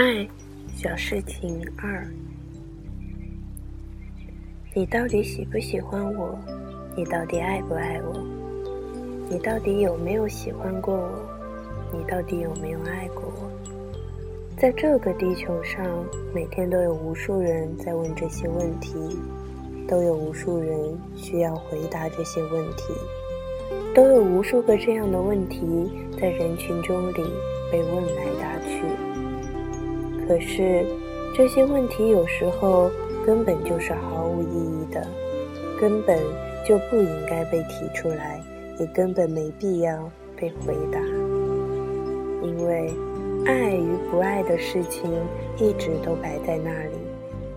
爱小事情二，你到底喜不喜欢我？你到底爱不爱我？你到底有没有喜欢过我？你到底有没有爱过我？在这个地球上，每天都有无数人在问这些问题，都有无数人需要回答这些问题，都有无数个这样的问题在人群中里被问来答去。可是，这些问题有时候根本就是毫无意义的，根本就不应该被提出来，也根本没必要被回答。因为，爱与不爱的事情一直都摆在那里，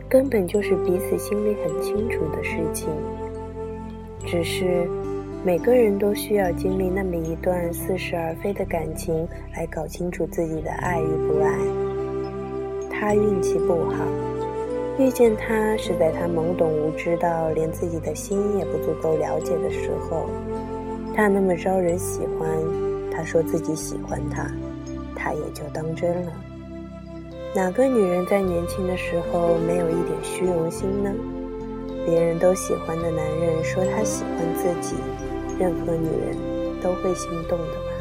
根本就是彼此心里很清楚的事情。只是，每个人都需要经历那么一段似是而非的感情，来搞清楚自己的爱与不爱。他运气不好，遇见他是在他懵懂无知到连自己的心也不足够了解的时候。他那么招人喜欢，他说自己喜欢他，他也就当真了。哪个女人在年轻的时候没有一点虚荣心呢？别人都喜欢的男人说他喜欢自己，任何女人都会心动的吧。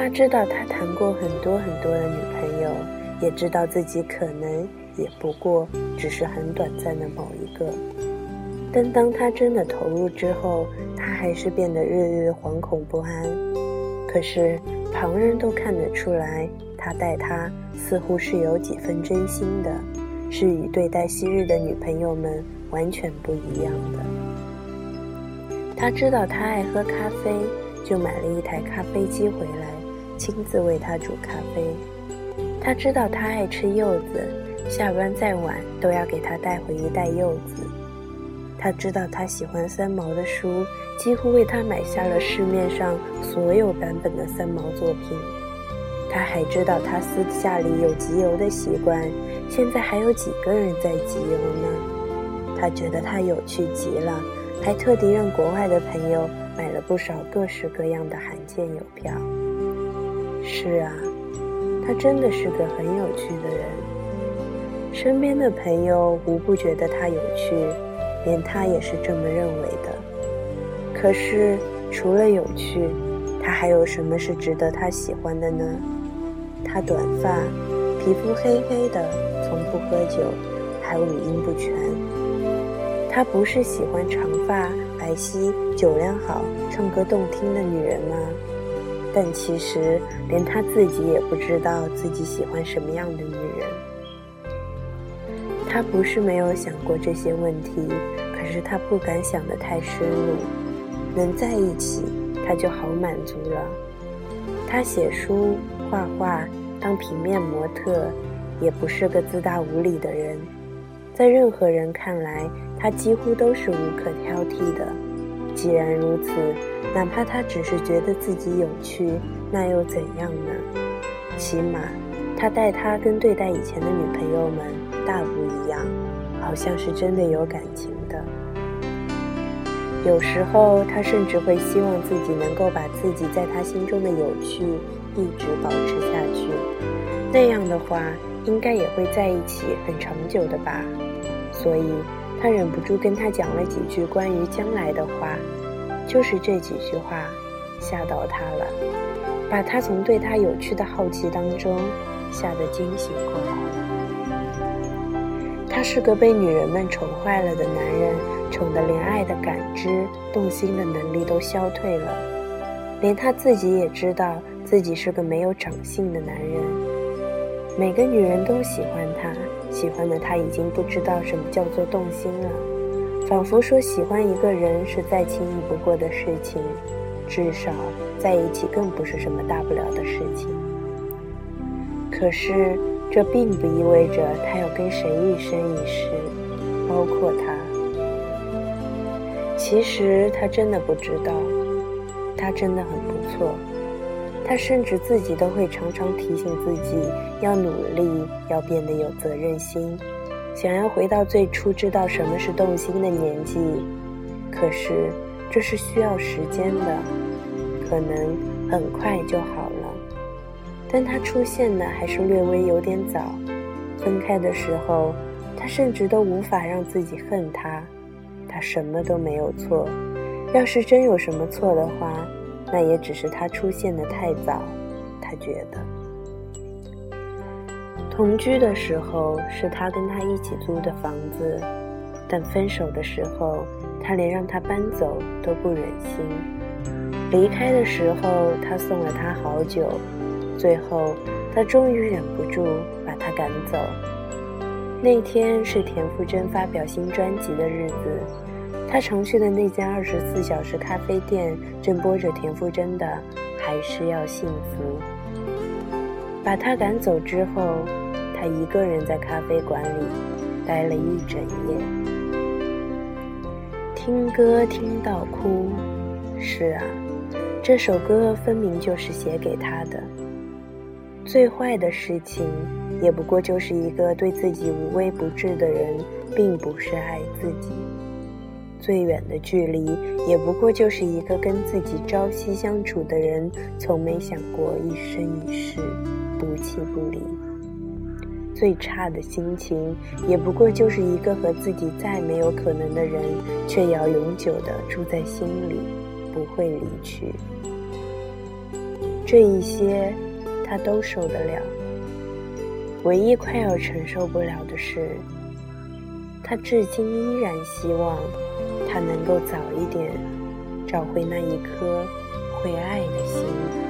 他知道他谈过很多很多的女朋友，也知道自己可能也不过只是很短暂的某一个。但当他真的投入之后，他还是变得日日惶恐不安。可是旁人都看得出来，他待他似乎是有几分真心的，是与对待昔日的女朋友们完全不一样的。他知道他爱喝咖啡，就买了一台咖啡机回来。亲自为他煮咖啡，他知道他爱吃柚子，下班再晚都要给他带回一袋柚子。他知道他喜欢三毛的书，几乎为他买下了市面上所有版本的三毛作品。他还知道他私下里有集邮的习惯，现在还有几个人在集邮呢？他觉得他有趣极了，还特地让国外的朋友买了不少各式各样的罕见邮票。是啊，他真的是个很有趣的人。身边的朋友无不觉得他有趣，连他也是这么认为的。可是除了有趣，他还有什么是值得他喜欢的呢？他短发，皮肤黑黑的，从不喝酒，还五音不全。他不是喜欢长发、白皙、酒量好、唱歌动听的女人吗？但其实连他自己也不知道自己喜欢什么样的女人。他不是没有想过这些问题，可是他不敢想得太深入。能在一起，他就好满足了。他写书、画画、当平面模特，也不是个自大无礼的人。在任何人看来，他几乎都是无可挑剔的。既然如此，哪怕他只是觉得自己有趣，那又怎样呢？起码，他待他跟对待以前的女朋友们大不一样，好像是真的有感情的。有时候，他甚至会希望自己能够把自己在他心中的有趣一直保持下去，那样的话，应该也会在一起很长久的吧。所以。他忍不住跟他讲了几句关于将来的话，就是这几句话吓到他了，把他从对他有趣的好奇当中吓得惊醒过来。他是个被女人们宠坏了的男人，宠得连爱的感知、动心的能力都消退了，连他自己也知道自己是个没有长性的男人。每个女人都喜欢他。喜欢的他已经不知道什么叫做动心了，仿佛说喜欢一个人是再轻易不过的事情，至少在一起更不是什么大不了的事情。可是这并不意味着他要跟谁一生一世，包括他。其实他真的不知道，他真的很不错。他甚至自己都会常常提醒自己要努力，要变得有责任心，想要回到最初知道什么是动心的年纪。可是这是需要时间的，可能很快就好了。但他出现的还是略微有点早。分开的时候，他甚至都无法让自己恨他，他什么都没有错。要是真有什么错的话，那也只是他出现的太早。他觉得，同居的时候是他跟他一起租的房子，但分手的时候，他连让他搬走都不忍心。离开的时候，他送了他好久，最后他终于忍不住把他赶走。那天是田馥甄发表新专辑的日子，他常去的那家二十四小时咖啡店正播着田馥甄的《还是要幸福》。把他赶走之后，他一个人在咖啡馆里待了一整夜，听歌听到哭。是啊。这首歌分明就是写给他的。最坏的事情，也不过就是一个对自己无微不至的人，并不是爱自己；最远的距离，也不过就是一个跟自己朝夕相处的人，从没想过一生一世不弃不离；最差的心情，也不过就是一个和自己再没有可能的人，却要永久的住在心里。不会离去，这一些他都受得了。唯一快要承受不了的是，他至今依然希望他能够早一点找回那一颗会爱的心。